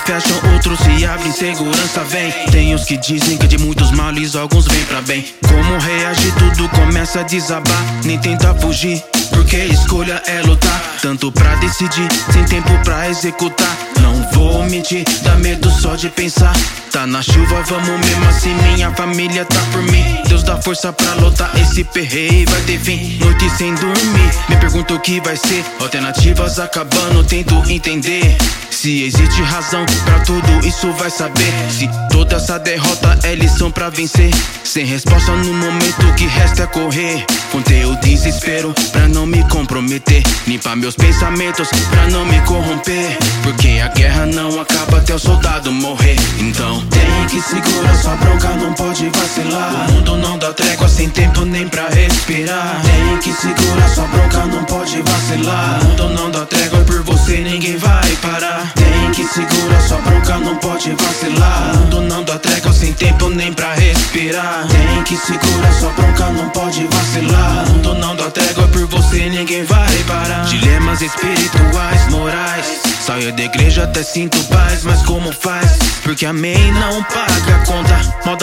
fecham, outros se abrem, segurança vem. Tem os que dizem que de muitos males alguns vêm pra bem. Como reagir, tudo começa a desabar. Nem tenta fugir, porque escolha é lutar. Tanto pra decidir, sem tempo pra executar. Não vou mentir, dá medo só de pensar. Tá na chuva, vamos mesmo assim. Minha família tá por mim. Deus dá força pra lutar esse perreio vai ter fim. Noite sem dormir, me pergunto o que vai ser. Alternativas acabando, tento entender. Se existe razão pra tudo, isso vai saber. Se toda essa derrota é lição pra vencer. Sem resposta no momento, que resta é correr. Contei o desespero pra não me comprometer. Limpar meus pensamentos pra não me corromper. Porque a guerra não acaba até o soldado morrer. Então tem que segurar sua bronca, não pode vacilar. O mundo não dá trégua sem tempo nem pra respirar. Tem que segurar sua bronca, não pode vacilar. O mundo não dá trégua por você, ninguém vai parar. Tem que segurar sua bronca, não pode vacilar. O mundo não trégua sem tempo nem pra respirar. Tem que segurar sua bronca, não pode vacilar. O mundo não trégua por você, ninguém vai parar. Dilemas espirituais, morais. Saio da igreja até sinto paz, mas como faz? Porque a MEI não paga a conta.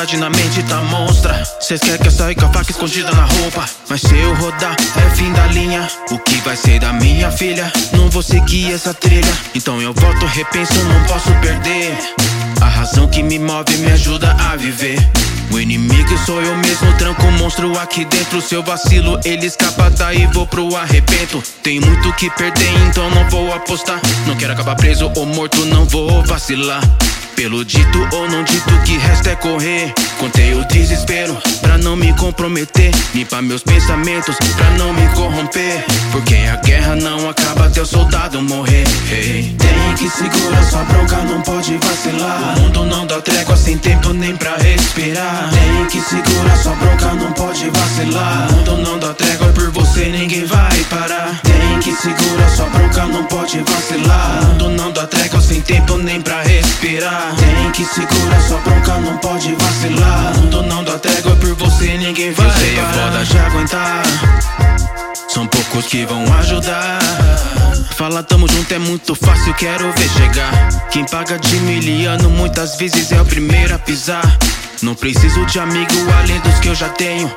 Maldade na mente tá monstra. Cês querem que eu saia com a faca escondida na roupa. Mas se eu rodar, é fim da linha. O que vai ser da minha filha? Não vou seguir essa trilha. Então eu volto, repenso, não posso perder. A razão que me move me ajuda a viver. O inimigo sou eu mesmo, tranco um monstro aqui dentro. Se eu vacilo, ele escapa daí, vou pro arrebento. Tem muito que perder, então não vou apostar. Não quero acabar preso ou morto, não vou vacilar. Pelo dito ou não dito, que resta é correr. Contei o desespero pra não me comprometer. Limpar meus pensamentos pra não me corromper. Porque a guerra não acaba até o soldado morrer. Hey. Tem que segurar sua bronca, não pode vacilar. O mundo não dá trégua sem tempo nem pra respirar. Tem que segurar sua bronca, não pode vacilar. O mundo não dá trégua por você, ninguém vai parar. Tem que segurar sua bronca, não pode vacilar. O mundo não dá trégua sem tempo nem pra respirar. Tem que segurar sua bronca, não pode vacilar. O mundo não dá trégua por você, ninguém vai. Eu sei, é foda já aguentar. São poucos que vão ajudar. Fala tamo junto é muito fácil, quero ver chegar. Quem paga de miliano muitas vezes é o primeiro a pisar. Não preciso de amigo além dos que eu já tenho.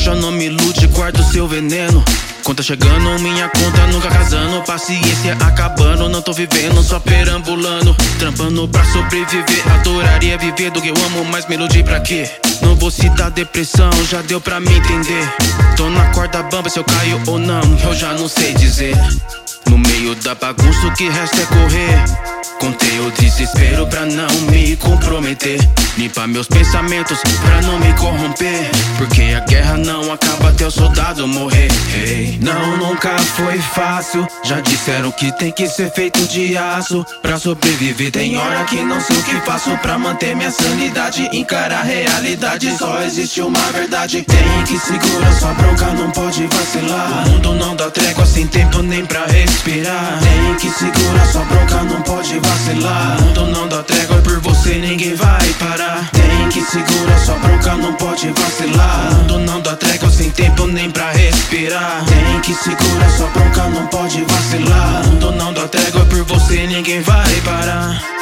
Já não me ilude, guardo seu veneno. Conta chegando, minha conta nunca casando. Paciência acabando, não tô vivendo, só perambulando. Trampando pra sobreviver, adoraria viver do que eu amo, mas me iludir pra quê? Não vou citar depressão, já deu pra me entender. Tô na corda bamba, se eu caio ou não, eu já não sei dizer. No meio da bagunça, o que resta é correr. Contei o desespero pra não me comprometer. Limpar meus pensamentos pra não me corromper. Porque a guerra não acaba até o soldado morrer. Hey. Não, nunca foi fácil. Já disseram que tem que ser feito de aço pra sobreviver. Tem hora que não sei o que faço pra manter minha sanidade. Encarar a realidade, só existe uma verdade. Tem que segurar sua bronca, não pode vacilar. O mundo não dá trégua sem tempo nem pra respirar. Tem que segurar sua bronca, não pode vacilar. O mundo não dá trégua por você, ninguém vai parar. Tem que segurar sua bronca, não pode vacilar. O mundo não dá trégua sem tempo nem pra respirar. Tem que segurar sua bronca, não pode vacilar. O mundo não dá trégua por você, ninguém vai parar.